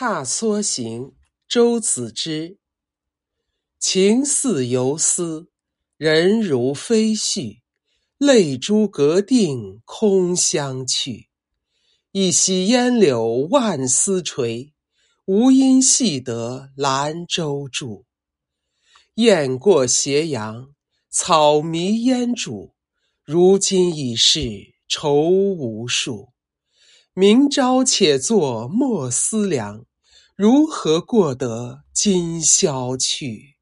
踏梭行，周子之。情似游丝，人如飞絮。泪珠阁定空相去。一溪烟柳万丝垂，无因系得兰舟住。雁过斜阳，草迷烟渚。如今已是愁无数。明朝且作莫思量，如何过得今宵去？